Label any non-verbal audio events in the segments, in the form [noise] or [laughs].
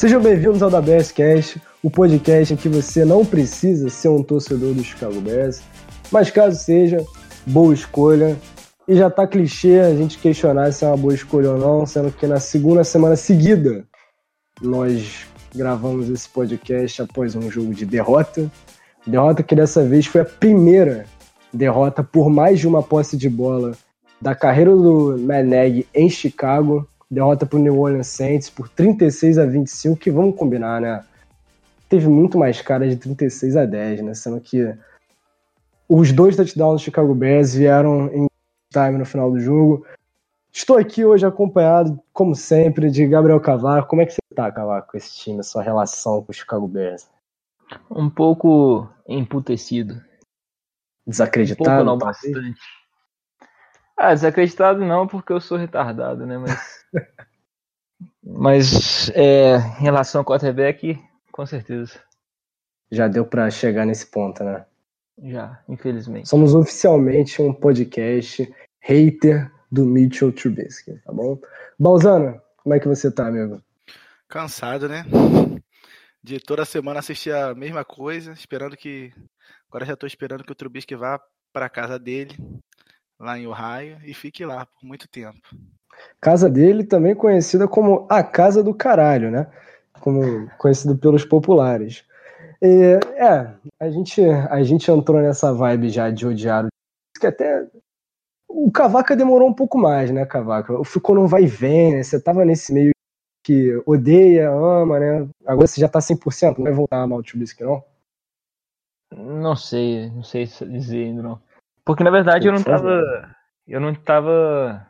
Sejam bem-vindos ao da Bears Cast, o podcast em que você não precisa ser um torcedor do Chicago Bears, mas caso seja, boa escolha. E já tá clichê a gente questionar se é uma boa escolha ou não, sendo que na segunda semana seguida nós gravamos esse podcast após um jogo de derrota. Derrota que dessa vez foi a primeira derrota por mais de uma posse de bola da carreira do Maneg em Chicago derrota para o New Orleans Saints por 36 a 25, que vamos combinar, né? Teve muito mais cara de 36 a 10, né? Sendo que os dois touchdowns do Chicago Bears vieram em time no final do jogo. Estou aqui hoje acompanhado, como sempre, de Gabriel Cavaco. Como é que você tá, Cavaco, com esse time, sua relação com o Chicago Bears? Um pouco emputecido. Desacreditado? Um pouco não, bastante. Ah, desacreditado não, porque eu sou retardado, né? Mas. [laughs] Mas é, em relação ao quarterback, com certeza. Já deu para chegar nesse ponto, né? Já, infelizmente. Somos oficialmente um podcast hater do Mitchell Trubisky, tá bom? Balzano, como é que você tá, amigo? Cansado, né? De toda semana assistir a mesma coisa, esperando que. Agora já tô esperando que o Trubisky vá para casa dele, lá em Ohio e fique lá por muito tempo. Casa dele também conhecida como a Casa do Caralho, né? Como conhecido pelos populares. E, é, a gente, a gente entrou nessa vibe já de odiar o que até o Cavaca demorou um pouco mais, né, Cavaca? Ficou num vai e vem, né? Você tava nesse meio que odeia, ama, né? Agora você já tá 100%, não vai voltar a amar o Trubisky, não? Não sei, não sei dizer ainda, não. Porque na verdade eu não tava. Eu não tava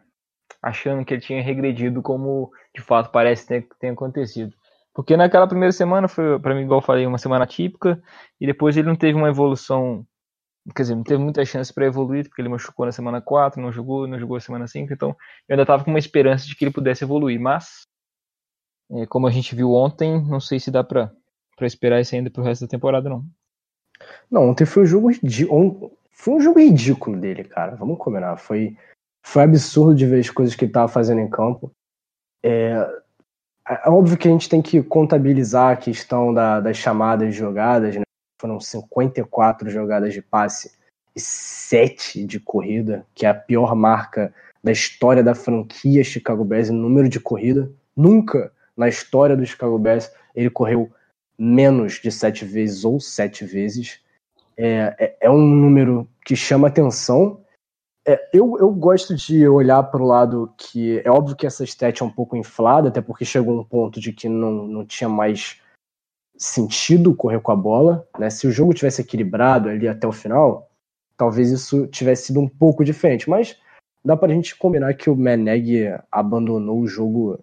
achando que ele tinha regredido como de fato parece ter, ter acontecido. Porque naquela primeira semana foi, para mim, igual eu falei, uma semana típica, e depois ele não teve uma evolução, quer dizer, não teve muita chance para evoluir, porque ele machucou na semana 4, não jogou, não jogou na semana 5, então eu ainda tava com uma esperança de que ele pudesse evoluir, mas, é, como a gente viu ontem, não sei se dá pra, pra esperar isso ainda pro resto da temporada, não. Não, ontem foi um jogo de foi um jogo ridículo dele, cara. Vamos combinar. Foi, foi absurdo de ver as coisas que ele estava fazendo em campo. É, é, óbvio que a gente tem que contabilizar a questão da, das chamadas de jogadas, né? Foram 54 jogadas de passe e 7 de corrida, que é a pior marca da história da franquia Chicago Bears em número de corrida. Nunca na história do Chicago Bears ele correu menos de 7 vezes ou 7 vezes é, é, é um número que chama atenção. É, eu, eu gosto de olhar para o lado que é óbvio que essa stat é um pouco inflada, até porque chegou um ponto de que não, não tinha mais sentido correr com a bola. Né? Se o jogo tivesse equilibrado ali até o final, talvez isso tivesse sido um pouco diferente. Mas dá para a gente combinar que o Meneg abandonou o jogo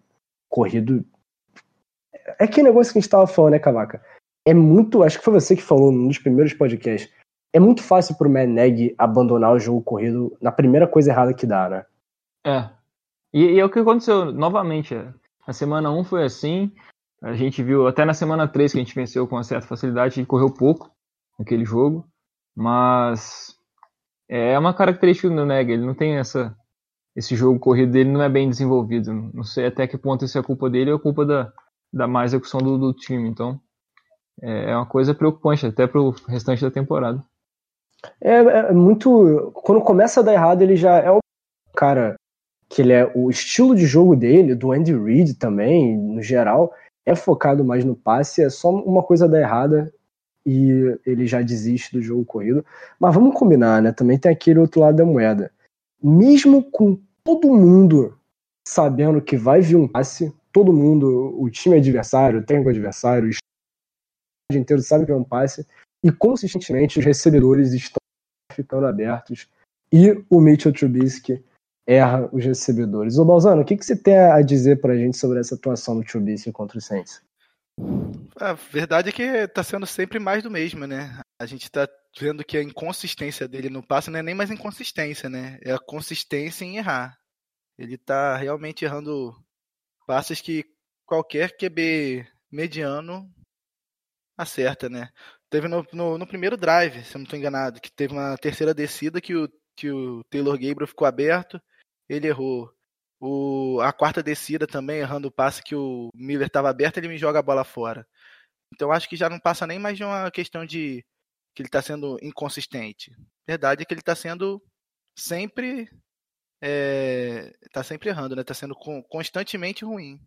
corrido. É aquele negócio que a gente estava falando, né, Cavaca? É muito. Acho que foi você que falou num dos primeiros podcasts. É muito fácil pro Meneg abandonar o jogo corrido na primeira coisa errada que dá, né? É. E, e é o que aconteceu novamente. É. Na semana 1 foi assim. A gente viu até na semana 3 que a gente venceu com uma certa facilidade, ele correu pouco naquele jogo. Mas é uma característica do Neg, ele não tem essa. Esse jogo corrido dele não é bem desenvolvido. Não sei até que ponto isso é culpa dele ou é culpa da, da má execução do, do time. Então, é, é uma coisa preocupante até para o restante da temporada. É, é, muito. Quando começa a dar errado, ele já é o cara que ele é o estilo de jogo dele, do Andy Reid também, no geral, é focado mais no passe, é só uma coisa dar errada e ele já desiste do jogo corrido. Mas vamos combinar, né? Também tem aquele outro lado da moeda. Mesmo com todo mundo sabendo que vai vir um passe, todo mundo, o time adversário, o técnico adversário, inteiro sabe que é um passe, e consistentemente os recebedores estão ficando abertos, e o Mitchell Trubisky erra os recebedores. Ô Balzano, o que, que você tem a dizer pra gente sobre essa atuação do Trubisky contra o Saints? A verdade é que tá sendo sempre mais do mesmo, né? A gente tá vendo que a inconsistência dele no passe não é nem mais inconsistência, né? É a consistência em errar. Ele tá realmente errando passes que qualquer QB mediano acerta, né? Teve no, no, no, primeiro drive, se eu não estou enganado, que teve uma terceira descida que o, que o Taylor Gabriel ficou aberto, ele errou. O, a quarta descida também, errando o passe que o Miller estava aberto, ele me joga a bola fora. Então acho que já não passa nem mais de uma questão de que ele está sendo inconsistente. Verdade é que ele está sendo sempre é, tá sempre errando, né? Tá sendo constantemente ruim.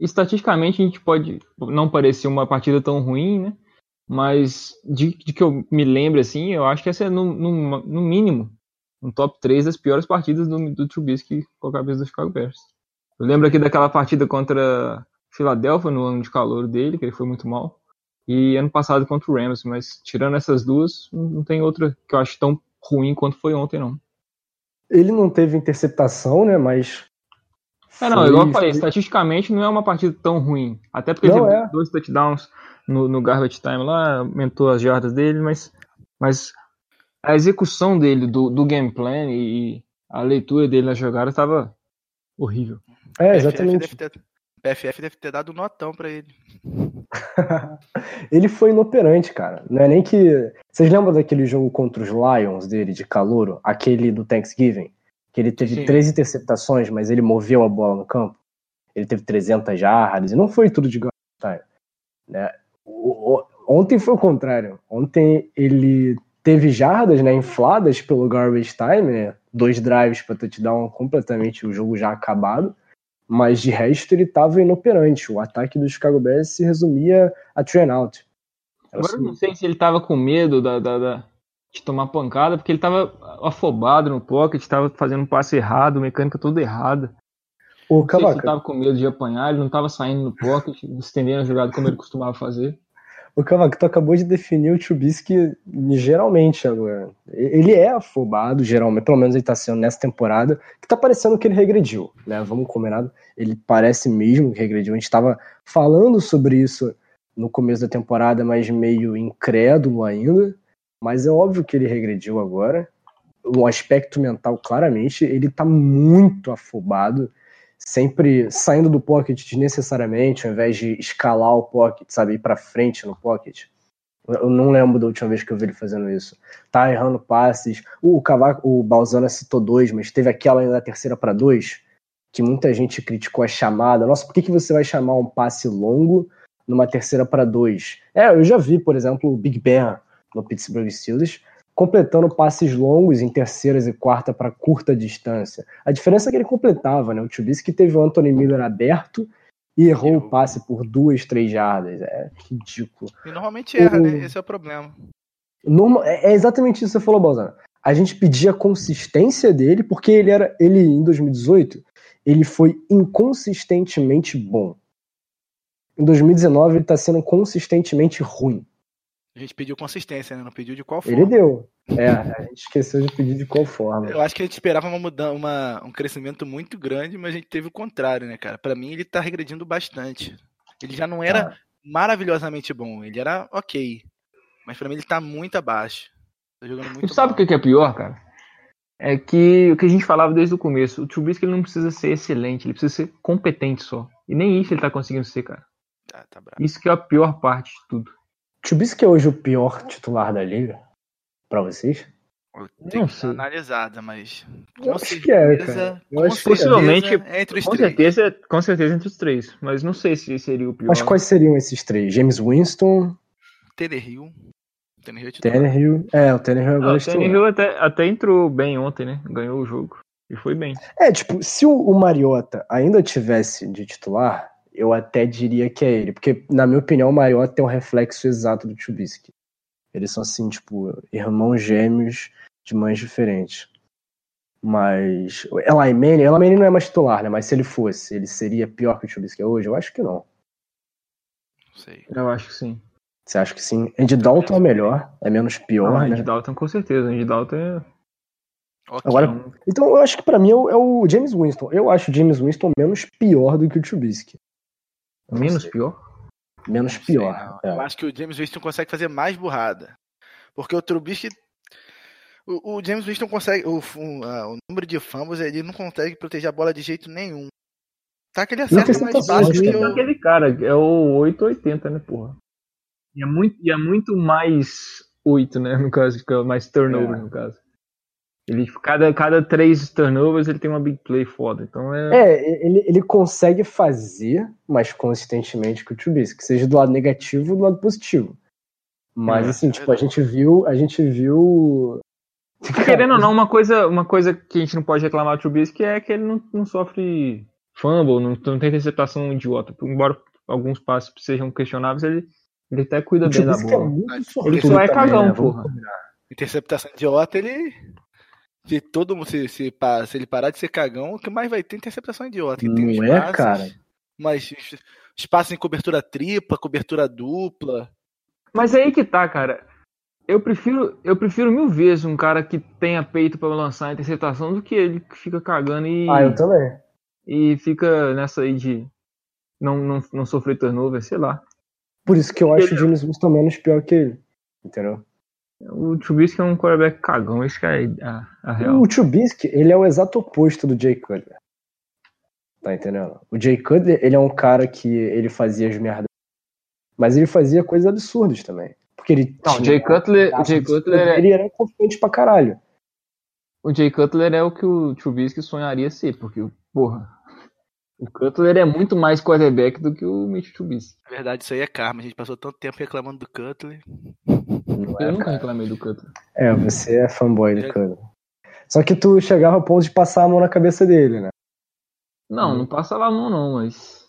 Estatisticamente a gente pode não parecer uma partida tão ruim, né? Mas de, de que eu me lembro assim, eu acho que essa é no, no, no mínimo um top 3 das piores partidas do, do Trubisky com a cabeça do Chicago Bears. Eu lembro aqui daquela partida contra Filadélfia no ano de calor dele, que ele foi muito mal. E ano passado contra o Rams, mas tirando essas duas, não tem outra que eu acho tão ruim quanto foi ontem, não. Ele não teve interceptação, né? Mas. É, não, foi, igual eu falei, foi... estatisticamente não é uma partida tão ruim. Até porque não ele teve é. dois touchdowns no, no garbage time lá, aumentou as jardas dele, mas, mas a execução dele do, do game plan e a leitura dele na jogada estava horrível. É, exatamente. PFF deve ter dado um notão para ele. [laughs] ele foi inoperante, cara. Não é nem que. Vocês lembram daquele jogo contra os Lions dele de calouro? Aquele do Thanksgiving? Que ele teve Sim. três interceptações, mas ele moveu a bola no campo. Ele teve 300 jardas e não foi tudo de time. Né? Ontem foi o contrário. Ontem ele teve jardas né, infladas pelo garbage time, né? dois drives para touchdown completamente o jogo já acabado mas de resto ele estava inoperante. O ataque do Chicago Bears se resumia a train out. Agora eu não sei se ele estava com medo da, da, da, de tomar pancada, porque ele estava afobado no pocket, estava fazendo um passe errado, mecânica toda errada. O se ele estava com medo de apanhar, ele não estava saindo no pocket, [laughs] estendendo a jogada como ele costumava fazer. O Cavaco, tu acabou de definir o Trubisky geralmente agora. Ele é afobado, geralmente, pelo menos ele tá sendo nessa temporada, que tá parecendo que ele regrediu, né? Vamos combinar, ele parece mesmo que regrediu. A gente tava falando sobre isso no começo da temporada, mas meio incrédulo ainda. Mas é óbvio que ele regrediu agora. O aspecto mental, claramente, ele tá muito afobado sempre saindo do pocket desnecessariamente, ao invés de escalar o pocket, sabe, ir para frente no pocket. Eu não lembro da última vez que eu vi ele fazendo isso. Tá errando passes. O o Balzana citou dois, mas teve aquela ainda da terceira para dois, que muita gente criticou a chamada. Nossa, por que, que você vai chamar um passe longo numa terceira para dois? É, eu já vi, por exemplo, o Big Ben no Pittsburgh Steelers completando passes longos em terceiras e quarta para curta distância. A diferença é que ele completava, né? O Trubisky teve o Anthony Miller aberto e errou o passe por duas, três jardas. É ridículo. E normalmente erra, o... né? Esse é o problema. Normal... É, é exatamente isso que você falou, Balzano. A gente pedia consistência dele, porque ele era. Ele, em 2018, ele foi inconsistentemente bom. Em 2019, ele está sendo consistentemente ruim. A gente pediu consistência, né? Não pediu de qual forma. Ele deu. É, a gente esqueceu de pedir de qual forma. Eu acho que a gente esperava uma mudança, uma, um crescimento muito grande, mas a gente teve o contrário, né, cara? Para mim, ele tá regredindo bastante. Ele já não era ah. maravilhosamente bom, ele era ok. Mas para mim ele tá muito abaixo. Tá jogando muito tu sabe o que é pior, cara? É que o que a gente falava desde o começo, o Trubisky ele não precisa ser excelente, ele precisa ser competente só. E nem isso ele tá conseguindo ser, cara. Tá, tá isso que é a pior parte de tudo. Trubisky é hoje o pior titular da liga? Pra vocês? Tem que ser analisada, mas. Eu acho que é, cara. Eu acho possivelmente, é. entre os com três. certeza, com certeza entre os três. Mas não sei se seria o pior. Mas quais seriam esses três? James Winston. Tannehill é Tannehill. É, o Tannehill agora O Tannehill até, até entrou bem ontem, né? Ganhou o jogo. E foi bem. É, tipo, se o, o Mariota ainda tivesse de titular, eu até diria que é ele, porque, na minha opinião, o Mariota tem um reflexo exato do Trubisky. Eles são, assim, tipo, irmãos gêmeos de mães diferentes. Mas. Eli Manning, Eli Manning não é mais titular, né? Mas se ele fosse, ele seria pior que o Trubisky é hoje? Eu acho que não. Não sei. Eu acho que sim. Você acha que sim? Andy Dalton é melhor, é menos pior, ah, né? Andy Dalton com certeza. Andy Dalton é. Okay. Agora, então eu acho que para mim é o, é o, James Winston. Eu acho o James Winston menos pior do que o Trubisky. Menos pior? Menos não pior. Sei, é. Eu acho que o James Winston consegue fazer mais burrada. Porque o Trubisky. O, o James Winston consegue. O, o, a, o, número de fumbles, ele não consegue proteger a bola de jeito nenhum. Tá que ele acerta mais baixo que o... aquele cara, é o 880, né, porra? E é muito, e é muito mais 8, né, no caso, que mais turnover, é. no caso. Ele, cada, cada três turnovers ele tem uma big play foda. Então é. É, ele, ele consegue fazer mais consistentemente que o Trubisky, seja do lado negativo ou do lado positivo. Mas É, assim, tipo, a gente viu. A gente viu. Querendo ou não, uma coisa, uma coisa que a gente não pode reclamar do Trubisky é que ele não, não sofre fumble, não, não tem interceptação idiota. Embora alguns passes sejam questionáveis, ele, ele até cuida O bem da é bola. muito Ele só é também, cagão, né? Porra. Interceptação idiota, ele. Se todo mundo se, se, se ele parar de ser cagão, o que mais vai ter é interceptação idiota. Que tem Não uns é, cara? Mas espaço em cobertura tripla, cobertura dupla. Mas é aí que tá, cara. Eu prefiro, eu prefiro mil vezes um cara que tenha peito pra lançar a interceptação do que ele que fica cagando e, Ah, eu também. e fica nessa aí de não, não, não sofrer turnover, sei lá. Por isso que eu acho o Ele- James Winston menos pior que ele. Entendeu? O Trubisky é um quarterback cagão, isso que é a, a real. O Trubisky, ele é o exato oposto do Jay Cutler. Tá entendendo? O Jay Cutler, ele é um cara que ele fazia as merdas, mas ele fazia coisas absurdas também. Porque ele Não, o tinha Jay Cutler, o Jay Cutler, é, Ele era confiante pra caralho. o Jay Cutler é o que o Trubisky sonharia ser, porque, porra, o Cutler é muito mais quarterback do que o Mitch Trubisky. Na verdade, isso aí é karma. A gente passou tanto tempo reclamando do Cutler. Não Eu é, nunca reclamei do Cutler. É, você é fanboy do É. Cutler. Só que tu chegava ao ponto de passar a mão na cabeça dele, né? Não, não passava a mão não, mas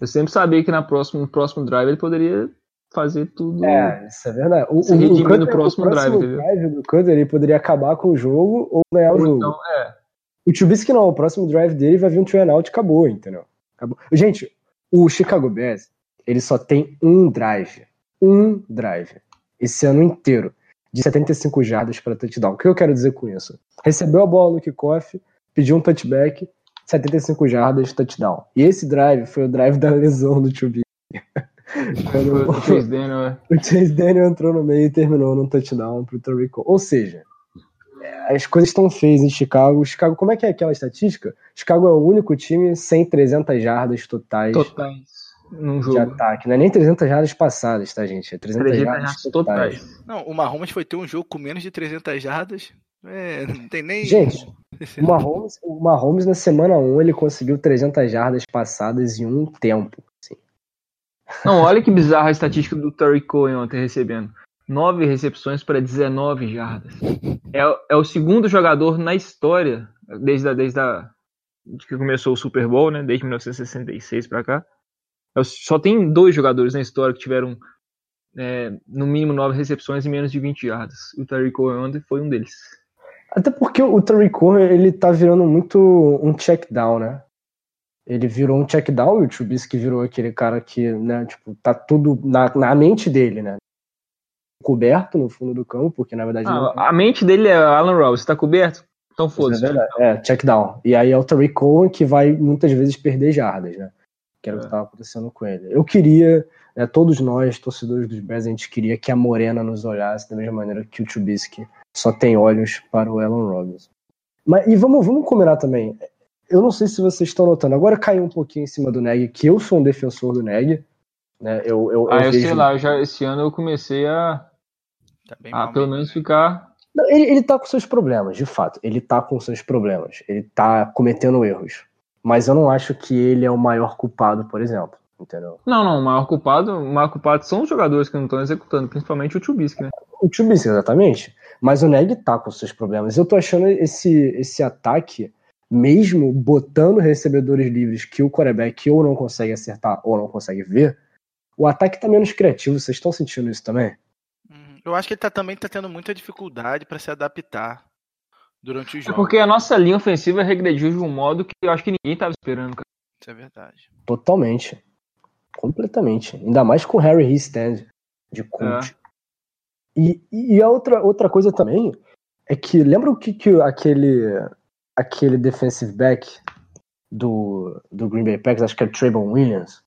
eu sempre sabia que na próxima, no próximo drive ele poderia fazer tudo. É, isso é verdade. O, Se o, o no próximo o drive, entendeu? drive do Cutler, ele poderia acabar com o jogo ou ganhar o Ou jogo. então, é. O Trubisky não, o próximo drive dele vai vir um three out e acabou, entendeu? Acabou. Gente, o Chicago Bears, ele só tem um drive. Um drive. Esse ano inteiro. De 75 jardas para touchdown. O que eu quero dizer com isso? Recebeu a bola no kickoff, pediu um touchback, 75 jardas, touchdown. E esse drive foi o drive da lesão do Trubisky. Quando O Chase Daniel, é. o Chase Daniel entrou no meio e terminou num touchdown pro Tarico. Ou seja, é, as coisas estão feias em Chicago. Chicago, como é que é aquela estatística? Chicago é o único time sem 300 jardas totais totais num de jogo. ataque. Não é nem 300 jardas passadas, tá, gente? É 300, 300 jardas totais. Não, o Mahomes foi ter um jogo com menos de 300 jardas. É, não tem nem. Gente, [laughs] O Mahomes, o Mahomes, na semana 1, ele conseguiu 300 jardas passadas em um tempo. assim. Não, olha que bizarra a estatística do Terry Cohen ontem recebendo. 9 recepções para 19 jardas. É, é o segundo jogador na história, desde, a, desde a, de que começou o Super Bowl, né, desde 1966 para cá. Só tem dois jogadores na história que tiveram é, no mínimo 9 recepções e menos de 20 jardas. O Terry Cohen foi um deles. Até porque o Tariq Cohen, ele tá virando muito um check down, né? Ele virou um check down e o Trubisky virou aquele cara que, né, tipo, tá tudo na, na mente dele, né? Coberto no fundo do campo, porque na verdade não Ah, a mente dele é Alan Roberts, tá coberto? Então foda-se. É verdade. É, check down. E aí é o Tariq Cohen que vai muitas vezes perder jardas, né? Que era o que É. estava acontecendo com ele. Eu queria, né, todos nós, torcedores dos Bears, a gente queria que a Morena nos olhasse da mesma maneira que o Trubisky só tem olhos para o Alan Robinson. Mas, e vamos, vamos combinar também. Eu não sei se vocês estão notando. Agora caiu um pouquinho em cima do Neg, que eu sou um defensor do Neg. Né? Eu, eu, Ah, eu vejo- sei lá, já, esse ano eu comecei a, Tá bem a pelo menos né? ficar. Não, ele, ele tá com seus problemas, de fato. Ele tá com seus problemas. Ele tá cometendo erros. Mas eu não acho que ele é o maior culpado, por exemplo. Entendeu? Não, não, o maior culpado, o maior culpado são os jogadores que não estão executando, principalmente o Trubisky, né? O Trubisky, exatamente. Mas o Neg tá com seus problemas. Eu tô achando esse, esse ataque, mesmo botando recebedores livres que o quarterback ou não consegue acertar ou não consegue ver, o ataque tá menos criativo. Vocês estão sentindo isso também? Uhum. Eu acho que ele tá, também tá tendo muita dificuldade pra se adaptar durante o É porque a nossa linha ofensiva regrediu de um modo que eu acho que ninguém tava esperando, cara. Isso é verdade. Totalmente. Completamente. Ainda mais com o Harry Stand de coach. E, e a outra, outra coisa também é que lembra o que, que aquele aquele defensive back do, do Green Bay Packers, acho que é o Trayvon Williams,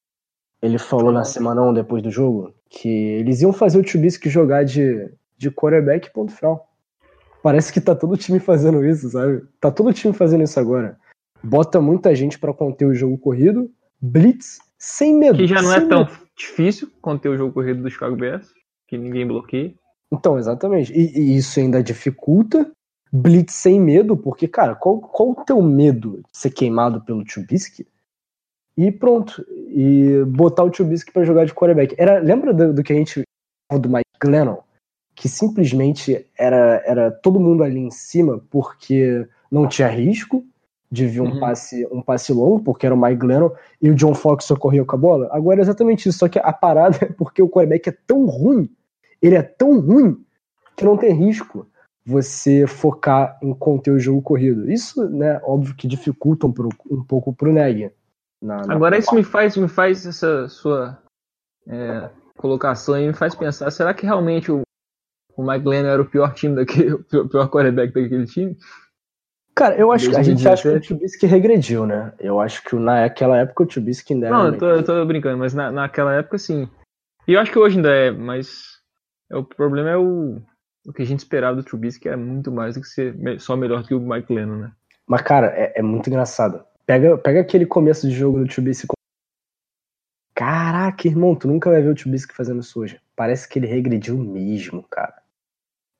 ele falou na semana 1 depois do jogo que eles iam fazer o Trubisky jogar de, de quarterback ponto final. Parece que tá todo time fazendo isso, sabe? Tá todo time fazendo isso agora. Bota muita gente pra conter o jogo corrido, blitz, sem medo. Que já não é sem tão medo. difícil conter o jogo corrido do Chicago Bears, que ninguém bloqueia. Então, exatamente. E, e isso ainda dificulta blitz sem medo, porque, cara, qual, qual o teu medo de ser queimado pelo Trubisky? E pronto. E botar o Trubisky para jogar de quarterback. Era, lembra do, do que a gente do Mike Glennon? Que simplesmente era, era todo mundo ali em cima porque não tinha risco de vir um, uhum. passe, um passe longo, porque era o Mike Glennon, e o John Fox socorria com a bola. Agora é exatamente isso, só que a parada é porque o quarterback é tão ruim, ele é tão ruim, que não tem risco você focar em conter o jogo corrido. Isso, né, óbvio que dificulta um, um pouco pro Neg. Agora isso me faz, me faz essa sua é, colocação e me faz pensar, será que realmente o, o Mike Glennon era o pior time daquele, [laughs] o pior quarterback daquele time? Cara, eu acho que a gente acha que o Trubisky regrediu, né? Eu acho que naquela época o Trubisky ainda era. Não, eu tô, eu tô brincando, mas na, naquela época sim. E eu acho que hoje ainda é, mas é, o problema é o, o que a gente esperava do Trubisky é muito mais do que ser só melhor que o Mike Lennon, né? Mas, cara, é, é muito engraçado. Pega, pega aquele começo de jogo do Trubisky. Caraca, irmão, tu nunca vai ver o Trubisky fazendo isso hoje. Parece que ele regrediu mesmo, cara.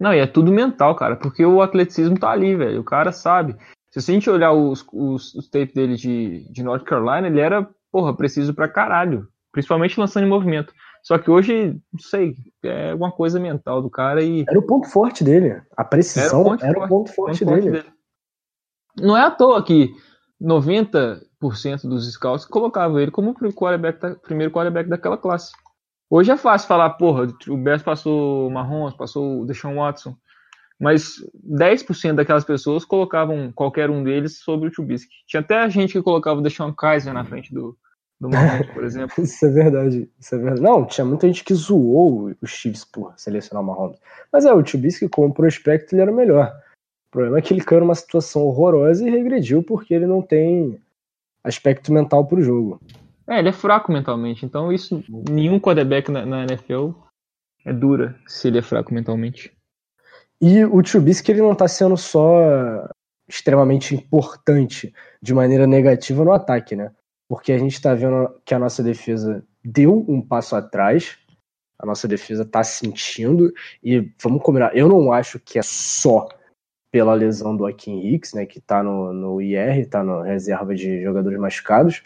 Não, e é tudo mental, cara, porque o atleticismo tá ali, velho. O cara sabe. Se a gente olhar os, os, os tapes dele de, de North Carolina, ele era, porra, preciso pra caralho. Principalmente lançando em movimento. Só que hoje, não sei, é alguma coisa mental do cara e. Era o ponto forte dele. A precisão era o ponto, era forte, o ponto forte, ponto dele. dele. Não é à toa que 90% dos scouts colocavam ele como o quarterback, primeiro quarterback daquela classe. Hoje é fácil falar, porra, o Bears passou o Mahomes, passou o Deshaun Watson, mas 10% daquelas pessoas colocavam qualquer um deles sobre o Trubisky. Tinha até gente que colocava o Deshaun Kaiser na frente do, do Mahomes, por [laughs] exemplo. isso é verdade, isso é verdade. Não, tinha muita gente que zoou os Chiefs por selecionar o Mahomes. Mas é, o Trubisky como prospecto ele era melhor. O problema é que ele caiu numa situação horrorosa e regrediu porque ele não tem aspecto mental pro jogo. É, ele é fraco mentalmente, então isso nenhum quarterback na, na NFL é dura se ele é fraco mentalmente. E o Trubisky ele não tá sendo só extremamente importante de maneira negativa no ataque, né? Porque a gente tá vendo que a nossa defesa deu um passo atrás, a nossa defesa tá sentindo, e vamos combinar, eu não acho que é só pela lesão do Akin Hicks, né, que tá no, no IR, tá na reserva de jogadores machucados,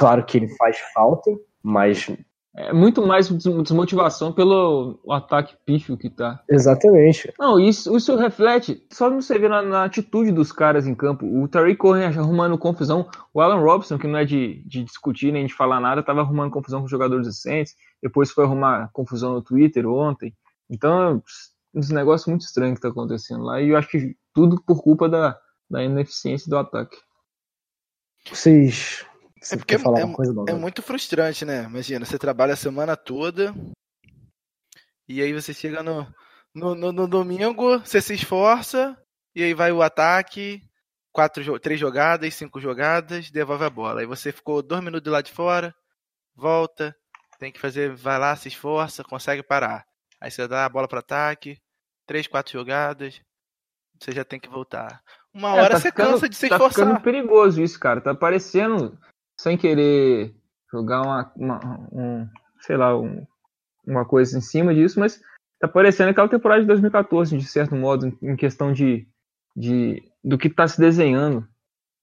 Claro que ele faz falta, mas. É muito mais desmotivação pelo ataque pífio que tá. Exatamente. Não, isso, isso reflete só você vê na, na atitude dos caras em campo. O Tariq Cohen arrumando confusão. O Alan Robson, que não é de, de discutir nem de falar nada, tava arrumando confusão com os jogadores decentes. Depois foi arrumar confusão no Twitter ontem. Então, uns negócios muito estranhos que tá acontecendo lá. E eu acho que tudo por culpa da, da ineficiência do ataque. Vocês é porque é, é, é muito frustrante, né? Imagina, você trabalha a semana toda e aí você chega no, no, no, no domingo, você se esforça e aí vai o ataque, quatro, três jogadas, cinco jogadas, devolve a bola. Aí você ficou dois minutos lá de fora, volta, tem que fazer, vai lá, se esforça, consegue parar. Aí você dá a bola para ataque, três, quatro jogadas, você já tem que voltar. Uma é, hora tá você ficando, cansa de se esforçar. Tá ficando perigoso isso, cara. Tá parecendo sem querer jogar uma, uma um, sei lá, um, uma coisa em cima disso, mas tá parecendo aquela temporada de 2014, de certo modo, em questão de, de do que está se desenhando.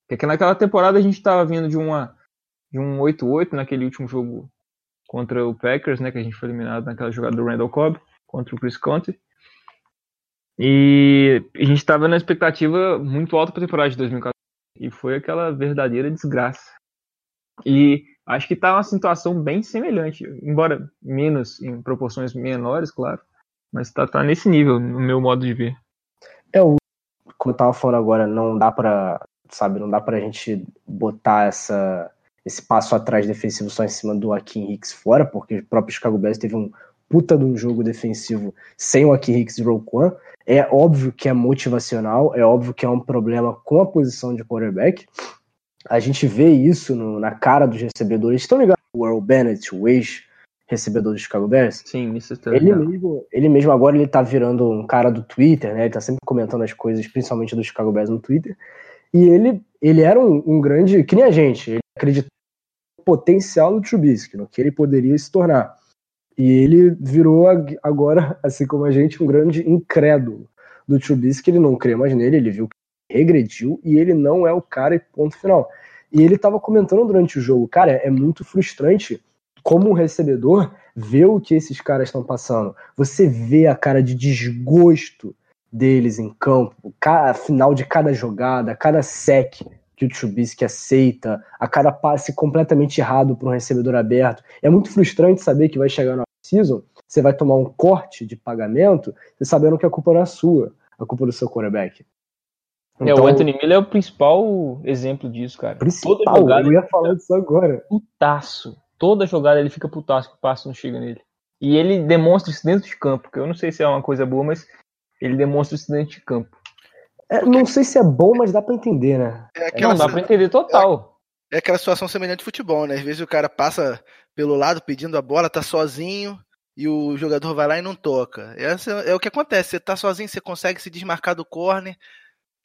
Porque naquela temporada a gente estava vindo de uma de um 8-8 naquele último jogo contra o Packers, né, que a gente foi eliminado naquela jogada do Randall Cobb contra o Chris Conte. E a gente estava na expectativa muito alta para a temporada de 2014 e foi aquela verdadeira desgraça. E acho que está uma situação bem semelhante, embora menos, em proporções menores, claro, mas está tá nesse nível, no meu modo de ver. É, o, como eu tava falando agora, não dá para sabe, não dá pra gente botar essa, esse passo atrás defensivo só em cima do Akin Hicks fora, porque o próprio Chicago Bears teve um puta de um jogo defensivo sem o Akin Hicks e Roquan. É óbvio que é motivacional, é óbvio que é um problema com a posição de quarterback, a gente vê isso no, na cara dos recebedores. Estão ligados? O Earl Bennett, o ex-recebedor do Chicago Bears? Sim, isso está ele mesmo, ele mesmo agora ele tá virando um cara do Twitter, né? Ele tá sempre comentando as coisas, principalmente do Chicago Bears no Twitter. E ele, ele era um, um grande, que nem a gente, ele acreditava no potencial do Trubisky, no que ele poderia se tornar. E ele virou agora, [laughs] assim como a gente, um grande incrédulo do Trubisky, ele não crê mais nele, ele viu que regrediu e ele não é o cara e ponto final. E ele estava comentando durante o jogo, cara, é muito frustrante como um recebedor ver o que esses caras estão passando. Você vê a cara de desgosto deles em campo, final de cada jogada, cada sec que o Trubisky aceita, a cada passe completamente errado para um recebedor aberto. É muito frustrante saber que vai chegar no season, você vai tomar um corte de pagamento, você sabendo que a culpa não é sua, a culpa é do seu quarterback. Então, é, o então, Anthony Miller é o principal exemplo disso, cara. Principal, Toda jogada, eu ia falar disso agora. Putaço. Toda jogada ele fica putaço que o passo não chega nele. E ele demonstra isso dentro de campo, que eu não sei se é uma coisa boa, mas ele demonstra isso dentro de campo. É, Porque... Não sei se é bom, mas dá para entender, né? É aquela... Não, dá pra entender total. É, é aquela situação semelhante de futebol, né? Às vezes o cara passa pelo lado pedindo a bola, tá sozinho, e o jogador vai lá e não toca. Essa é o que acontece. Você tá sozinho, você consegue se desmarcar do corner,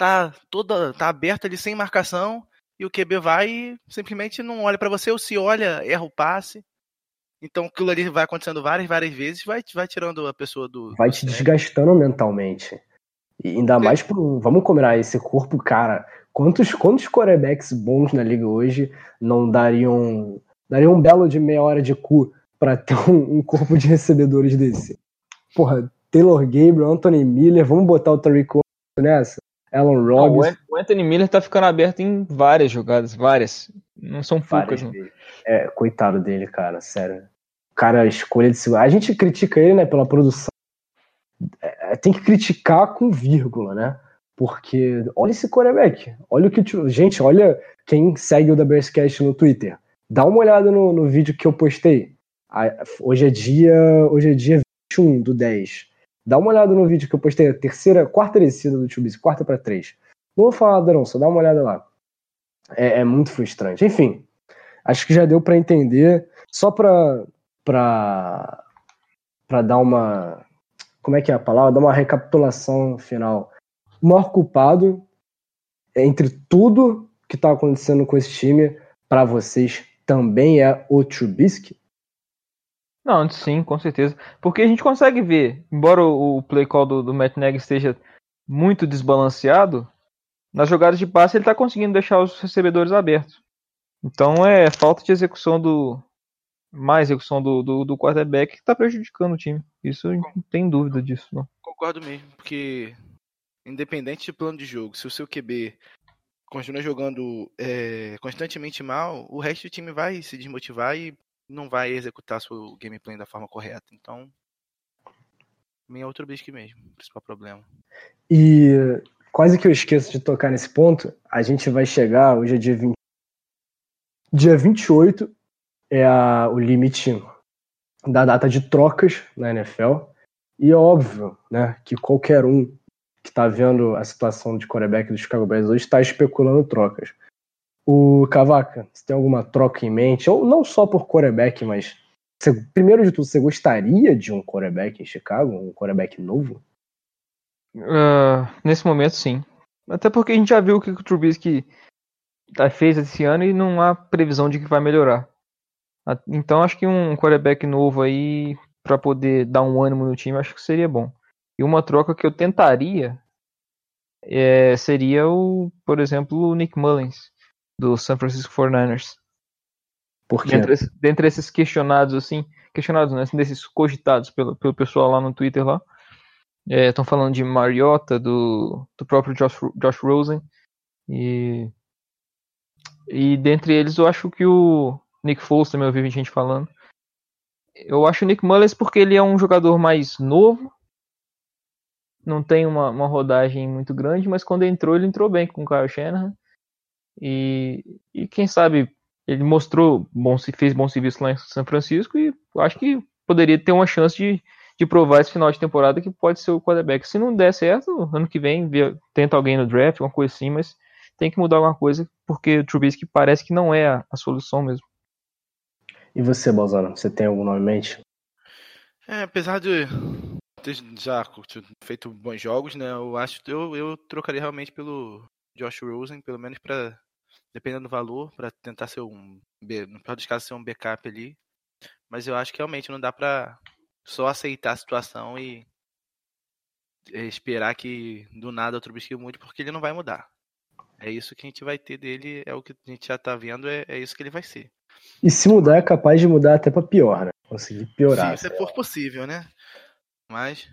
tá toda tá aberto ali sem marcação, e o QB vai e simplesmente não olha para você, ou se olha, erra o passe. Então aquilo ali vai acontecendo várias, várias vezes, vai, vai tirando a pessoa do. Vai te desgastando mentalmente. E ainda Sim. mais pro. Vamos combinar, esse corpo, cara. Quantos, quantos quarterbacks bons na liga hoje não dariam. Dariam um belo de meia hora de cu para ter um, um, corpo de recebedores desse? Porra, Taylor Gabriel, Anthony Miller, vamos botar o Tariq nessa? Alan Robbins. o Anthony Miller tá ficando aberto em várias jogadas, várias. Não são poucas. Não. É, coitado dele, cara, sério. O cara, a escolha de segurar. A gente critica ele, né, pela produção. É, é, tem que criticar com vírgula, né? Porque olha esse quarterback. Olha o que. Gente, olha quem segue o da Bearscast no Twitter. Dá uma olhada no, no vídeo que eu postei. Hoje é dia. Hoje é dia 21 do 10. Dá uma olhada no vídeo que eu postei, a terceira, quarta descida do Chubis, quarta para três. Não vou falar nada não, só dá uma olhada lá. É, é muito frustrante. Enfim, acho que já deu para entender. Só para para para dar uma como é que é a palavra? Dar uma recapitulação final. O maior culpado entre tudo que está acontecendo com esse time para vocês também é o Trubisky? Não, sim, com certeza. Porque a gente consegue ver, embora o play call do, do Matt Nagy esteja muito desbalanceado, nas jogadas de passe ele está conseguindo deixar os recebedores abertos. Então é falta de execução do. Mais execução do, do, do quarterback que está prejudicando o time. Isso não tem dúvida disso. Não. Concordo mesmo, porque independente de plano de jogo, se o seu QB continua jogando é, constantemente mal, o resto do time vai se desmotivar e não vai executar seu gameplay da forma correta. Então, nem é outro Trubisky mesmo, o principal problema. E quase que eu esqueço de tocar nesse ponto, a gente vai chegar, hoje é dia 20. Dia 28 é a, o limite da data de trocas na NFL. E é óbvio né, que qualquer um que está vendo a situação de quarterback do Chicago Bears hoje está especulando trocas. O Cavaca, você tem alguma troca em mente? Ou não só por quarterback, mas você, primeiro de tudo, você gostaria de um quarterback em Chicago? Um quarterback novo? Uh, nesse momento, sim. Até porque a gente já viu o que o Trubisky tá, fez esse ano e não há previsão de que vai melhorar. Então acho que um quarterback novo aí para poder dar um ânimo no time acho que seria bom. E uma troca que eu tentaria é, seria o, por exemplo, o Nick Mullins do San Francisco 49ers. Por quê? Dentre, dentre esses questionados, assim, questionados, né? Desses cogitados pelo, pelo pessoal lá no Twitter lá. Estão é, falando de Mariota, do, do próprio Josh, Josh Rosen. E, e dentre eles eu acho que o Nick Foles também eu vi gente falando. Eu acho o Nick Mullins porque ele é um jogador mais novo. Não tem uma, uma rodagem muito grande, mas quando entrou, ele entrou bem com o Kyle Shanahan. E, e quem sabe ele mostrou bom fez bom serviço lá em São Francisco e acho que poderia ter uma chance de, de provar esse final de temporada que pode ser o quarterback. Se não der certo, ano que vem tenta alguém no draft, uma coisa assim, mas tem que mudar alguma coisa porque o Trubisky parece que não é a, a solução mesmo. E você, Bolsonaro, você tem algum nome em mente? É, apesar de ter já feito bons jogos, né? Eu acho eu, eu trocaria realmente pelo Josh Rosen, pelo menos para dependendo do valor, para tentar ser um, no pior dos casos, ser um backup ali. Mas eu acho que realmente não dá para só aceitar a situação e é, esperar que do nada o Trubisky mude, porque ele não vai mudar. É isso que a gente vai ter dele, é o que a gente já tá vendo, é, é isso que ele vai ser. E se mudar, é capaz de mudar até para pior, né? Conseguir piorar. Sim, se for possível, né? Mas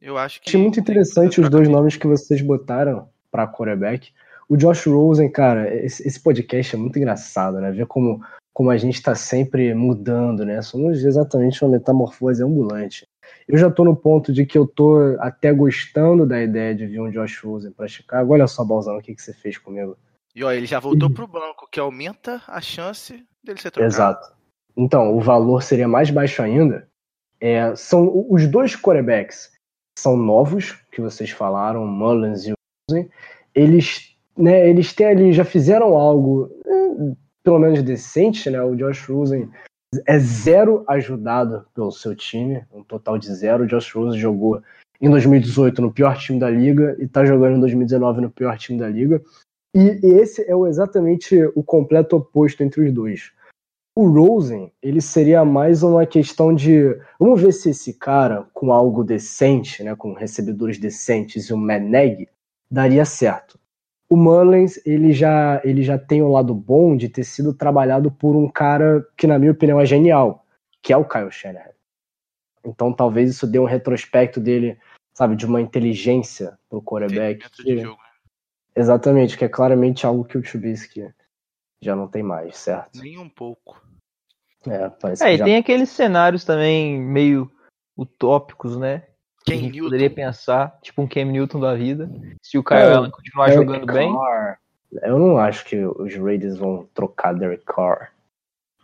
eu acho que. Achei muito interessante os dois nomes que vocês botaram para quarterback. O Josh Rosen, cara, esse, esse, podcast é muito engraçado, né? Ver como, como a gente está sempre mudando, né? Somos exatamente uma metamorfose ambulante. Eu já tô no ponto de que eu tô até gostando da ideia de vir um Josh Rosen para Chicago. Olha só, Balzão, o que, que você fez comigo. E ó, ele já voltou pro banco, que aumenta a chance dele ser trocado. Exato. Então, o valor seria mais baixo ainda. É, são os dois quarterbacks são novos, que vocês falaram, Mullins e. Eles, né, eles têm ali, já fizeram algo, eh, pelo menos decente, né? O Josh Rosen é zero ajudado pelo seu time, um total de zero. O Josh Rosen jogou em 2018 no pior time da liga e está jogando em 2019 no pior time da liga. E esse é exatamente o completo oposto entre os dois. O Rosen, ele seria mais uma questão de. Vamos ver se esse cara, com algo decente, né, com recebedores decentes e um Meneg, daria certo. O Mullins, ele já, ele já tem o lado bom de ter sido trabalhado por um cara que, na minha opinião, é genial, que é o Kyle Shanahan. Então talvez isso dê um retrospecto dele, sabe, de uma inteligência pro quarterback. Que... Né? Exatamente, que é claramente algo que o Trubisky já não tem mais, certo? Nem um pouco. É, parece é, e já... tem aqueles cenários também meio utópicos, né? Que a gente Newton. poderia pensar, tipo um Cam Newton da vida, se o Kyle é, Allen continuar jogando Carr. bem. Eu não acho que os Raiders vão trocar Derek Carr.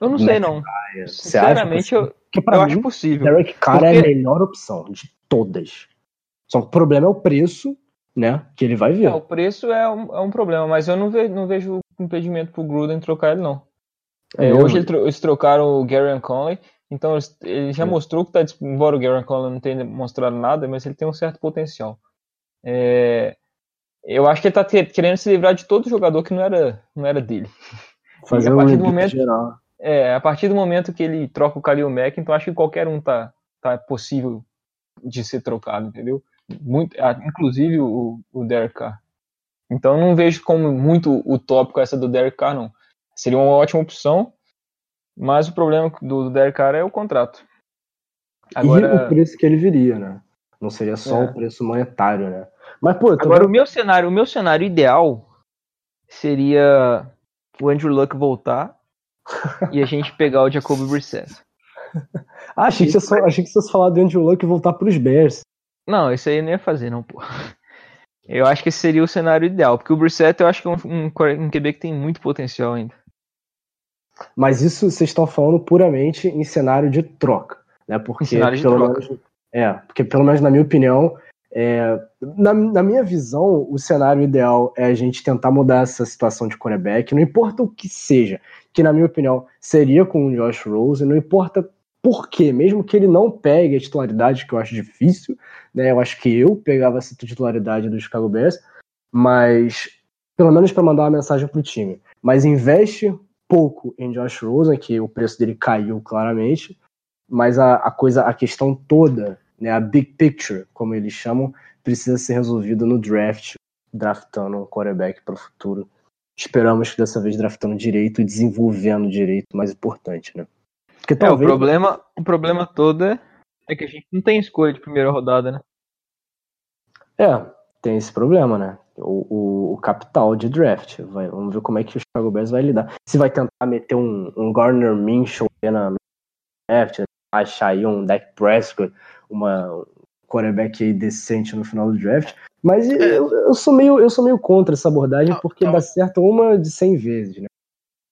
Eu não sei, não. Sinceramente, eu, eu mim, acho possível. Derek Carr porque... é a melhor opção de todas. Só que o problema é o preço, né? Que ele vai ver. É, o preço é um, é um problema, mas eu não vejo, não vejo impedimento pro Gruden trocar ele, não. É, hoje eles trocaram o Gary Conley, então ele já mostrou que tá, embora o Conley não tenha mostrado nada, mas ele tem um certo potencial. É, eu acho que ele tá querendo se livrar de todo jogador que não era, não era dele. [laughs] Fazer a partir um do momento, geral. É, a partir do momento que ele troca o Khalil Mack, então acho que qualquer um tá, tá possível de ser trocado, entendeu? Muito, inclusive o, o Derek Carr. Então não vejo como muito utópico essa do Derek Carr, não. Seria uma ótima opção, mas o problema do, do Derek Carr é o contrato. Agora... E o preço que ele viria, né? Não seria só é. o preço monetário, né? Mas, pô, Agora, o meu cenário, o meu cenário ideal seria o Andrew Luck voltar e a gente pegar o Jacoby Brissett. [laughs] ah, achei que, você só, achei que você falar do Andrew Luck e voltar pros Bears. Não, isso aí eu não ia fazer, não, pô. Eu acho que esse seria o cenário ideal, porque o Brissett eu acho que é um, um, um QB que tem muito potencial ainda. Mas isso vocês estão falando puramente em cenário de troca, né? Porque cenário de pelo troca. menos, é, porque pelo menos na minha opinião, é, na, na, minha visão, o cenário ideal é a gente tentar mudar essa situação de quarterback, não importa o que seja, que na minha opinião seria com o Josh Rose, não importa por quê, mesmo que ele não pegue a titularidade, que eu acho difícil, né? Eu acho que eu pegava essa titularidade do Chicago Bears, mas pelo menos para mandar uma mensagem pro time. Mas investe pouco em Josh Rosen, que o preço dele caiu claramente, mas a, a coisa, a questão toda, né, a big picture, como eles chamam, precisa ser resolvida no draft, draftando um quarterback para o futuro. Esperamos que dessa vez draftando direito e desenvolvendo direito, mais importante, né? Porque talvez... É, o problema, o problema todo é que a gente não tem escolha de primeira rodada, né? É, tem esse problema, né? O, o, o capital de draft. Vai, vamos ver como é que o Chicago Bears vai lidar. Se vai tentar meter um, um Garner Minshew na draft, achar aí um Dak Prescott, uma quarterback aí decente no final do draft. Mas é. eu, eu, sou meio, eu sou meio contra essa abordagem porque dá certo uma de 100 vezes, né?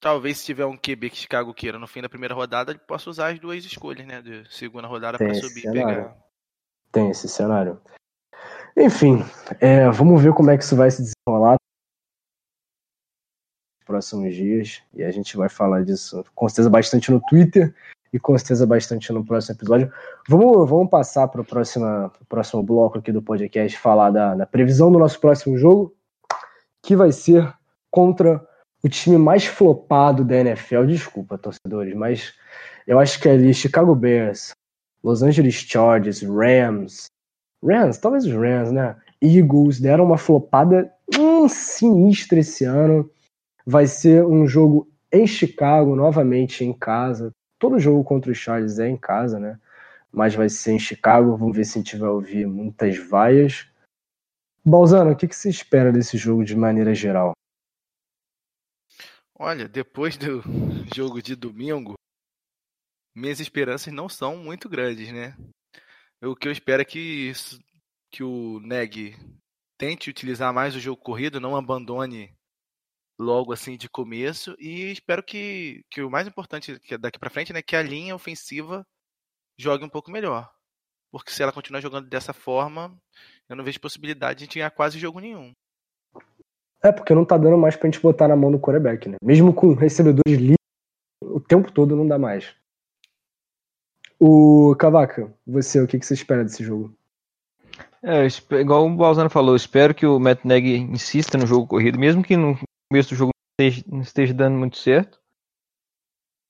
Talvez se tiver um QB que Chicago queira no fim da primeira rodada, ele possa usar as duas escolhas, né? De segunda rodada para subir e pegar. Tem esse cenário. Enfim, é, vamos ver como é que isso vai se desenrolar nos próximos dias. E a gente vai falar disso com certeza bastante no Twitter e com certeza bastante no próximo episódio. Vamos, vamos passar para o próximo, bloco aqui do podcast, falar da, da previsão do nosso próximo jogo, que vai ser contra o time mais flopado da NFL, desculpa, torcedores, mas eu acho que é ali Chicago Bears, Los Angeles Chargers, Rams, Rams, talvez os Rams, né? Eagles deram uma flopada hum, sinistra esse ano. Vai ser um jogo em Chicago, novamente em casa. Todo jogo contra os Chargers é em casa, né? Mas vai ser em Chicago. Vamos ver se a gente vai ouvir muitas vaias. Balzano, o que, que você espera desse jogo de maneira geral? Olha, depois do [laughs] jogo de domingo, minhas esperanças não são muito grandes, né? O que eu espero é que, que o Neg tente utilizar mais o jogo corrido, não abandone logo assim de começo e espero que, que o mais importante é daqui para frente, né, que a linha ofensiva jogue um pouco melhor. Porque se ela continuar jogando dessa forma, eu não vejo possibilidade de ganhar quase jogo nenhum. É, porque não tá dando mais pra gente botar na mão do quarterback, né? Mesmo com recebedores livres, o tempo todo não dá mais. O Cavaca, você, o que, que você espera desse jogo? É, igual o Balzano falou, espero que o Matt insista no jogo corrido, mesmo que no começo do jogo não esteja, não esteja dando muito certo.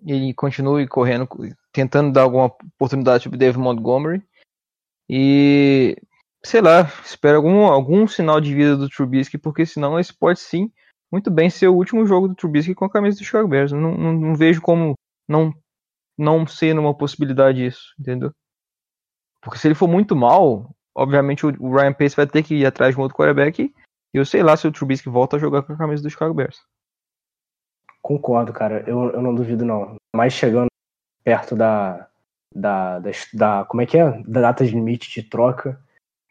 Ele continue correndo, tentando dar alguma oportunidade para o Dave Montgomery. E sei lá, espero algum, algum sinal de vida do Trubisky, porque senão esse pode sim muito bem ser o último jogo do Trubisky com a camisa do Chicago Bears. Não, não, não vejo como não não ser uma possibilidade isso, entendeu? Porque se ele for muito mal, obviamente o Ryan Pace vai ter que ir atrás de um outro quarterback e eu sei lá se o Trubisky volta a jogar com a camisa do Chicago Bears. Concordo, cara. Eu, eu não duvido, não. Mais chegando perto da, da, da, da, Como é que é? Da data de limite de troca.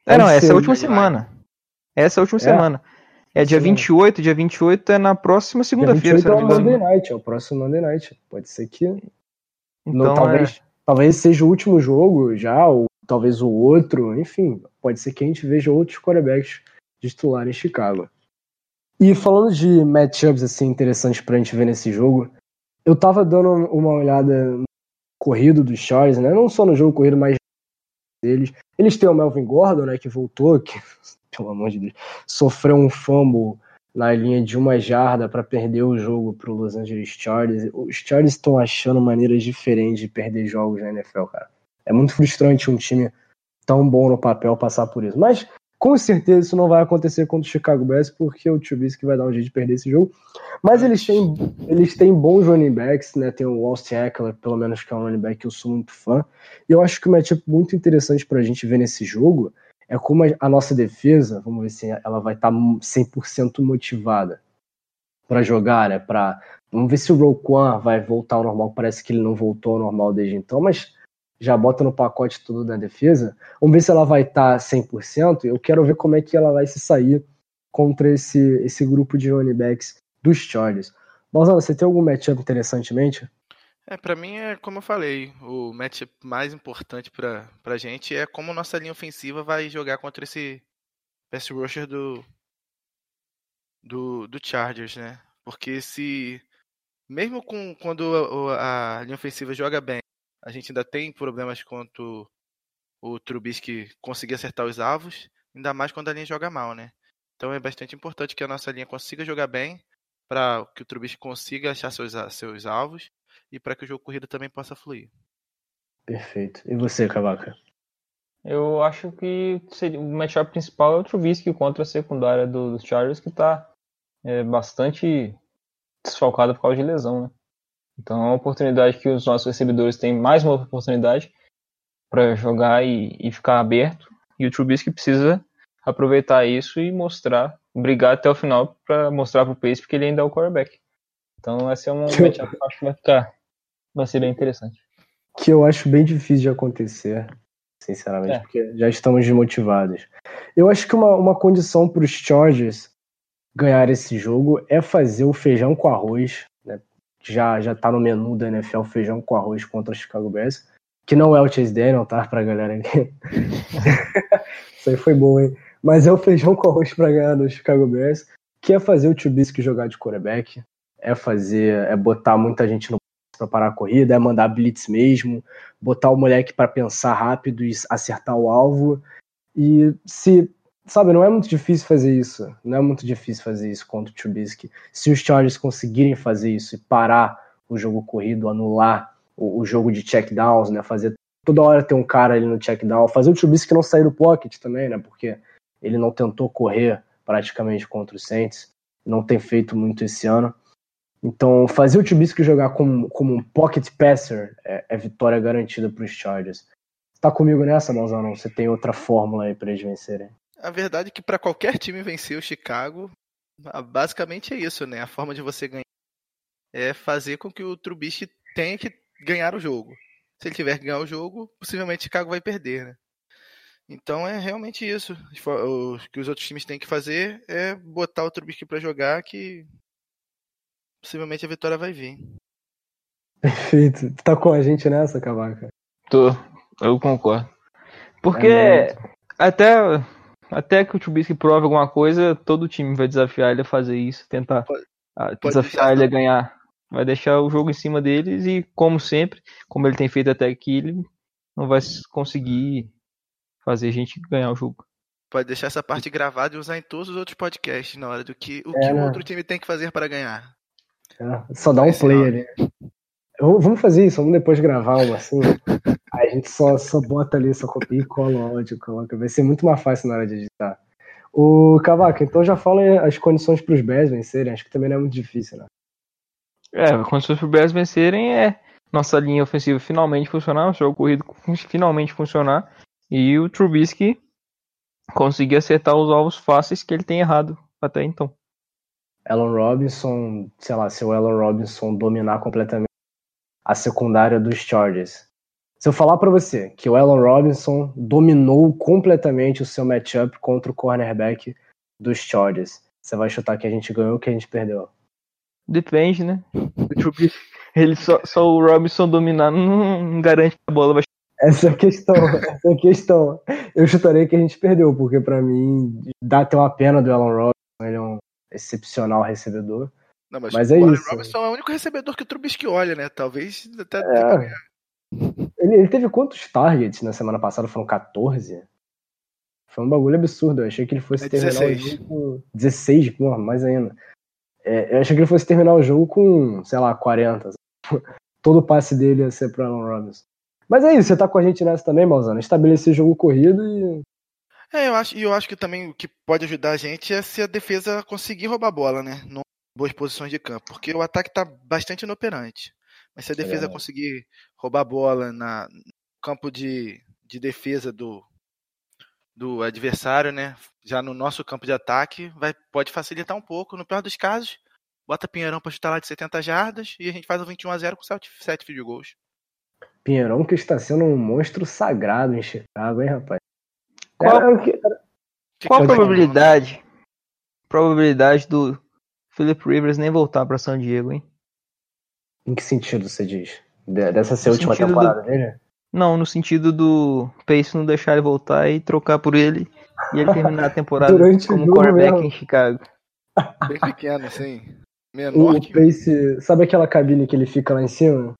É, não, essa é a última semana. Essa é a última é. semana. É dia 28, dia 28 é na próxima segunda-feira. Dia 28 é o Monday Night, é o próximo Monday Night. Pode ser que então, não, talvez, é... talvez seja o último jogo já, ou talvez o outro, enfim, pode ser que a gente veja outros quarterbacks de titular em Chicago. E falando de matchups assim interessantes pra gente ver nesse jogo, eu tava dando uma olhada no corrido dos Chargers, né? Não só no jogo corrido, mas deles. Eles têm o Melvin Gordon, né, que voltou, que [laughs] pelo amor de Deus, sofreu um fumble na linha de uma jarda para perder o jogo para o Los Angeles Chargers. Os Chargers estão achando maneiras diferentes de perder jogos na NFL, cara. É muito frustrante um time tão bom no papel passar por isso. Mas com certeza isso não vai acontecer contra o Chicago Bears, porque o Trubisky vai dar um jeito de perder esse jogo. Mas eles têm, eles têm bons running backs, né? Tem o Austin Eckler, pelo menos que é um running back que eu sou muito fã. E eu acho que o matchup muito interessante para a gente ver nesse jogo é como a nossa defesa, vamos ver se ela vai estar tá 100% motivada para jogar, né? Para vamos ver se o Roquan vai voltar ao normal. Parece que ele não voltou ao normal desde então, mas já bota no pacote tudo da defesa. Vamos ver se ela vai estar tá 100%. Eu quero ver como é que ela vai se sair contra esse, esse grupo de running backs dos Chargers. Balzano, você tem algum matchup interessantemente? É, para mim é como eu falei, o match mais importante pra, pra gente é como nossa linha ofensiva vai jogar contra esse pass rusher do, do, do Chargers, né? Porque se mesmo com quando a, a linha ofensiva joga bem, a gente ainda tem problemas quanto o Trubisky conseguir acertar os alvos, ainda mais quando a linha joga mal, né? Então é bastante importante que a nossa linha consiga jogar bem para que o Trubisky consiga achar seus, seus alvos e para que o jogo corrido também possa fluir. Perfeito. E você, Cavaca? Eu acho que seria, o matchup principal é o Trubisky contra a secundária do, dos Chargers, que está é, bastante desfalcada por causa de lesão, né? Então é uma oportunidade que os nossos recebedores têm mais uma oportunidade para jogar e, e, ficar aberto. E o Trubisky precisa aproveitar isso e mostrar, brigar até o final para mostrar para o Pace que ele ainda é o quarterback. Então essa é uma [laughs] matchup que eu acho que vai ficar vai ser bem interessante. Que eu acho bem difícil de acontecer, sinceramente, é. porque já estamos desmotivados. Eu acho que uma, uma condição para os Chargers ganhar esse jogo é fazer o feijão com arroz, né? Já, já tá no menu da NFL feijão com arroz contra o Chicago Bears, que não é o Chase Daniel, tá? Pra galera aqui. [laughs] Isso aí foi bom, hein? Mas é o feijão com arroz pra ganhar no Chicago Bears, que é fazer o Trubisky jogar de quarterback, é fazer, é botar muita gente no para parar a corrida, é mandar blitz mesmo, botar o moleque para pensar rápido e acertar o alvo. E se, sabe, não é muito difícil fazer isso. Não é muito difícil fazer isso contra o Trubisky. Se os Chargers conseguirem fazer isso e parar o jogo corrido, anular o, o jogo de check downs, né, fazer toda hora ter um cara ali no check down, fazer o Trubisky não sair do pocket também, né? Porque ele não tentou correr praticamente contra o Saints, não tem feito muito esse ano. Então, fazer o Trubisky jogar como, como um pocket passer é, é vitória garantida para os Chargers. Tá comigo nessa, Malzão? Você tem outra fórmula aí para eles vencerem? A verdade é que para qualquer time vencer o Chicago, basicamente é isso, né? A forma de você ganhar é fazer com que o Trubisky tenha que ganhar o jogo. Se ele tiver que ganhar o jogo, possivelmente o Chicago vai perder, né? Então é realmente isso. O que os outros times têm que fazer é botar o Trubisky para jogar que possivelmente a vitória vai vir. Perfeito. Tu tá com a gente nessa, Cavaca? Tô, eu concordo. Porque é até, até que o Trubisky prove alguma coisa, todo time vai desafiar ele a fazer isso, tentar pode, desafiar pode ele a ganhar. Vai deixar o jogo em cima deles e, como sempre, como ele tem feito até aqui, ele não vai conseguir fazer a gente ganhar o jogo. Pode deixar essa parte gravada e usar em todos os outros podcasts na hora do que o é, que o né? outro time tem que fazer para ganhar. É, só dá um play ali. Vamos fazer isso, vamos depois gravar uma assim. [laughs] A gente só, só bota ali, só copia e cola o áudio, coloca. Vai ser muito mais fácil na hora de editar. O Cavaco, então já fala as condições para os Bears vencerem. Acho que também não é muito difícil, né? É, as condições para os Bears vencerem é nossa linha ofensiva finalmente funcionar, o jogo corrido finalmente funcionar e o Trubisky conseguir acertar os alvos fáceis que ele tem errado até então. Alan Robinson, sei lá, se o Alan Robinson dominar completamente a secundária dos Chargers. Se eu falar para você que o Alan Robinson dominou completamente o seu matchup contra o cornerback dos Chargers, você vai chutar que a gente ganhou ou que a gente perdeu? Depende, né? Ele só, só o Robinson dominar não garante que a bola vai [laughs] essa é a questão, essa é a questão. Eu chutarei que a gente perdeu, porque para mim dá até uma pena do Alan Robinson, ele é um excepcional recebedor. Não, mas, mas é o Alan isso. Robinson é o único recebedor que o Trubisky olha, né? Talvez até. É. Ele, ele, teve quantos targets na semana passada? Foram 14? Foi um bagulho absurdo. Eu achei que ele fosse é terminar 16. o jogo com 16, porra, mais ainda. É, eu achei que ele fosse terminar o jogo com, sei lá, 40. [laughs] Todo o passe dele ia ser pro Alan Robinson. Mas é isso, você tá com a gente nessa também, Malzano. Estabelecer jogo corrido e. É, eu acho, e eu acho que também o que pode ajudar a gente é se a defesa conseguir roubar a bola, né? Em boas posições de campo. Porque o ataque tá bastante inoperante. Mas se a defesa é. conseguir roubar a bola na, no campo de, de defesa do, do adversário, né? Já no nosso campo de ataque, vai, pode facilitar um pouco. No pior dos casos, bota Pinheirão para chutar lá de 70 jardas e a gente faz o 21 a 0 com 7, 7 field goals. Pinheirão que está sendo um monstro sagrado em Chicago, hein, rapaz? Qual, era, era, qual a probabilidade, probabilidade do Philip Rivers nem voltar para São Diego, hein? Em que sentido você diz? Dessa ser a última temporada do... dele? Não, no sentido do Pace não deixar ele voltar e trocar por ele e ele terminar a temporada [laughs] como quarterback mesmo. em Chicago. Bem pequeno, assim. Menor o Pace, sabe aquela cabine que ele fica lá em cima?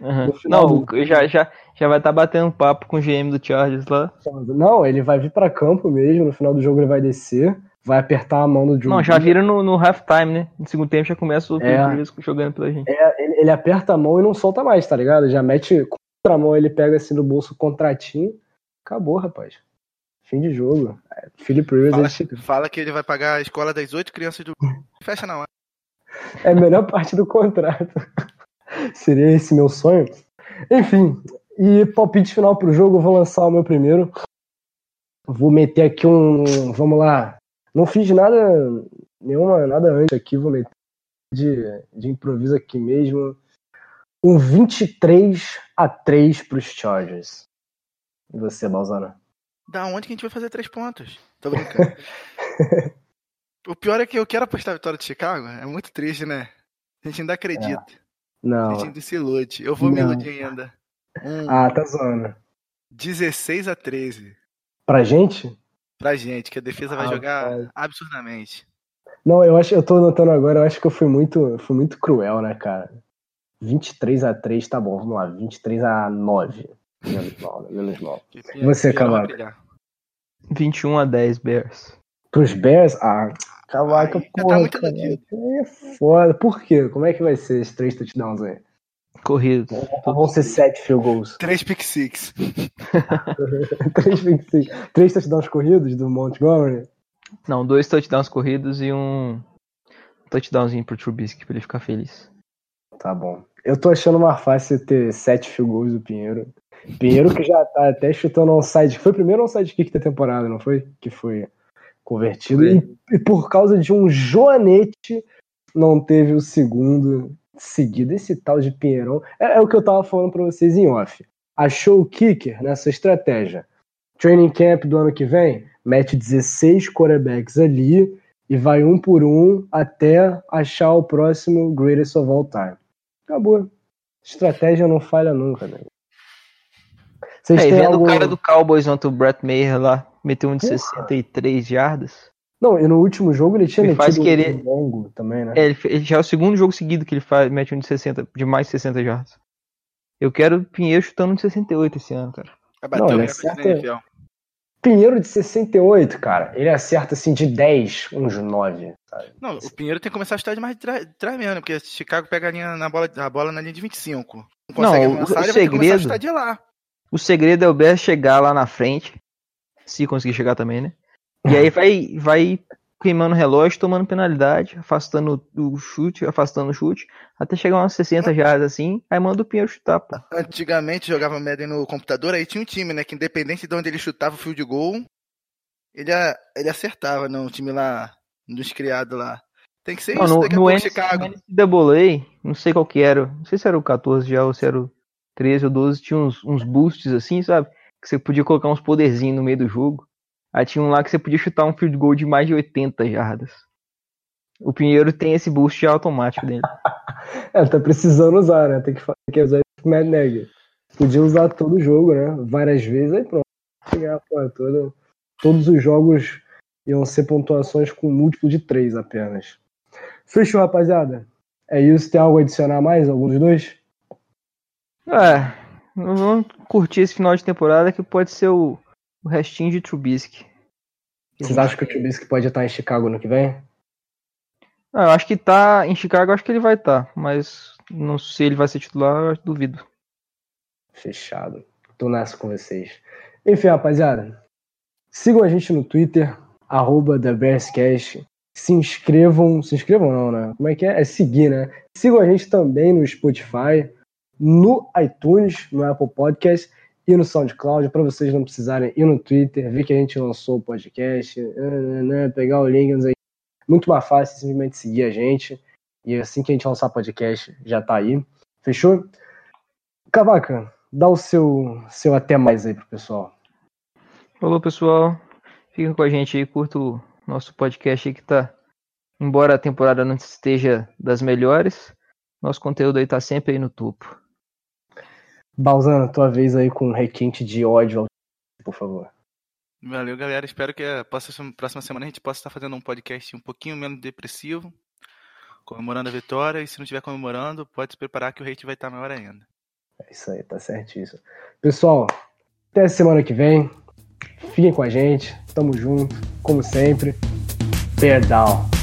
Uhum. Não, do... já, já, já vai estar tá batendo papo com o GM do Chargers lá. Não, ele vai vir para campo mesmo, no final do jogo ele vai descer, vai apertar a mão do Drew Não, já vira no, no halftime, né? No segundo tempo já começa o é, jogando pela gente. É, ele, ele, aperta a mão e não solta mais, tá ligado? Já mete contra a mão, ele pega assim no bolso o contratinho. Acabou, rapaz. Fim de jogo. É, Philip Rivers fala, é fala que ele vai pagar a escola das oito crianças do. [laughs] Fecha na hora. É a melhor parte do contrato. Seria esse meu sonho. Enfim, e palpite final pro jogo, eu vou lançar o meu primeiro. Vou meter aqui um. Vamos lá. Não fiz nada, nenhuma, nada antes aqui, vou meter de, de improviso aqui mesmo. Um 23 a 3 pros Chargers. E você, Balzana? Da onde que a gente vai fazer três pontos? Tô brincando. [laughs] o pior é que eu quero apostar a vitória de Chicago. É muito triste, né? A gente ainda acredita. É. Não. A gente se ilude. Eu vou não. me iludir ainda. Um, ah, tá zoando. 16 a 13. Pra gente? Pra gente, que a defesa vai ah, jogar pai. absurdamente. Não, eu acho, eu tô notando agora, eu acho que eu fui muito, fui muito cruel, né, cara? 23 a 3 tá bom, vamos lá, 23 a 9. Menos [laughs] mal, né? Menos mal. E você, Cavaca? 21 a 10 Bears. Pros Bears? Ah, Cavaca, tá porra, tá muito cara, é foda. Por quê? Como é que vai ser esses três touchdowns aí? Corridos. Vão ser sete field goals. [laughs] Três pick six. [laughs] três pick six. Três touchdowns corridos do Montgomery? Não, dois touchdowns corridos e um touchdownzinho pro Trubisky pra ele ficar feliz. Tá bom. Eu tô achando mais fácil ter sete field goals do Pinheiro. Pinheiro que já tá até chutando um side. Foi o primeiro um sidekick da temporada, não foi? Que foi convertido. E, e, por causa de um joanete, não teve o segundo seguido. Esse tal de Pinheirão. É, é o que eu tava falando pra vocês em off. Achou o kicker nessa estratégia. Training camp do ano que vem, mete 16 quarterbacks ali e vai um por um até achar o próximo greatest of all time. Acabou. Estratégia não falha nunca, né? Vocês é, vendo algum... o cara do Cowboys ontem, o Brett Mayer lá, meteu um de Porra. 63 jardas. Não, e no último jogo ele tinha ele metido querer... um longo também, né? É, ele, ele, já é o segundo jogo seguido que ele faz, mete um de 60, de mais de 60 jardas. Eu quero o Pinheiro chutando um de 68 esse ano, cara. Não, ele acerta... Pinheiro de 68, cara, ele acerta assim de 10, uns 9. Sabe? Não, o Pinheiro tem que começar a chutar de mais de trás mesmo, porque Chicago pega a, linha na bola, a bola na linha de 25. Não consegue não, avançar, o, o segredo, de lá. O segredo é o Bear chegar lá na frente, se conseguir chegar também, né? E aí vai, vai queimando o relógio, tomando penalidade, afastando o chute, afastando o chute, até chegar umas 60 jardas assim, aí manda o Pinheiro chutar, pô. Antigamente jogava Madden no computador, aí tinha um time, né, que independente de onde ele chutava o fio de gol, ele, ele acertava, não, o time lá, dos criados lá. Tem que ser não, isso, no, daqui a pouco Chicago. NCAA, não sei qual que era, não sei se era o 14 já ou se era o 13 ou 12, tinha uns, uns boosts assim, sabe? Que você podia colocar uns poderzinhos no meio do jogo. Aí tinha um lá que você podia chutar um field goal de mais de 80 jardas. O Pinheiro tem esse boost automático dele. [laughs] é, tá precisando usar, né? Tem que, tem que usar esse Mad Neg. Podia usar todo o jogo, né? Várias vezes, aí pronto. A toda. Todos os jogos iam ser pontuações com múltiplo de 3 apenas. Fechou, rapaziada? É isso. Tem algo a adicionar mais? Algum dos dois? É. Vamos curtir esse final de temporada que pode ser o o restinho de Trubisky. Vocês acham que o Trubisky pode estar em Chicago no que vem? Não, eu acho que tá em Chicago, acho que ele vai estar, mas não sei se ele vai ser titular, eu duvido. Fechado. Tô nessa com vocês. Enfim, rapaziada, sigam a gente no Twitter, arroba TheBearsCast. Se inscrevam, se inscrevam não, né? Como é que é? É seguir, né? Sigam a gente também no Spotify, no iTunes, no Apple Podcast e no SoundCloud, para vocês não precisarem ir no Twitter, ver que a gente lançou o podcast, né, né, pegar o link, aí. muito mais fácil simplesmente seguir a gente. E assim que a gente lançar podcast, já tá aí. Fechou? Cavaca, dá o seu, seu até mais aí pro pessoal. Falou, pessoal. Fica com a gente aí, curta o nosso podcast aí que tá. Embora a temporada não esteja das melhores, nosso conteúdo aí tá sempre aí no topo. Balzana, tua vez aí com um requinte de ódio, por favor. Valeu, galera. Espero que a próxima semana a gente possa estar fazendo um podcast um pouquinho menos depressivo, comemorando a vitória. E se não estiver comemorando, pode se preparar que o hate vai estar maior ainda. É isso aí, tá certíssimo. Pessoal, até semana que vem. Fiquem com a gente. Tamo junto, como sempre. Down.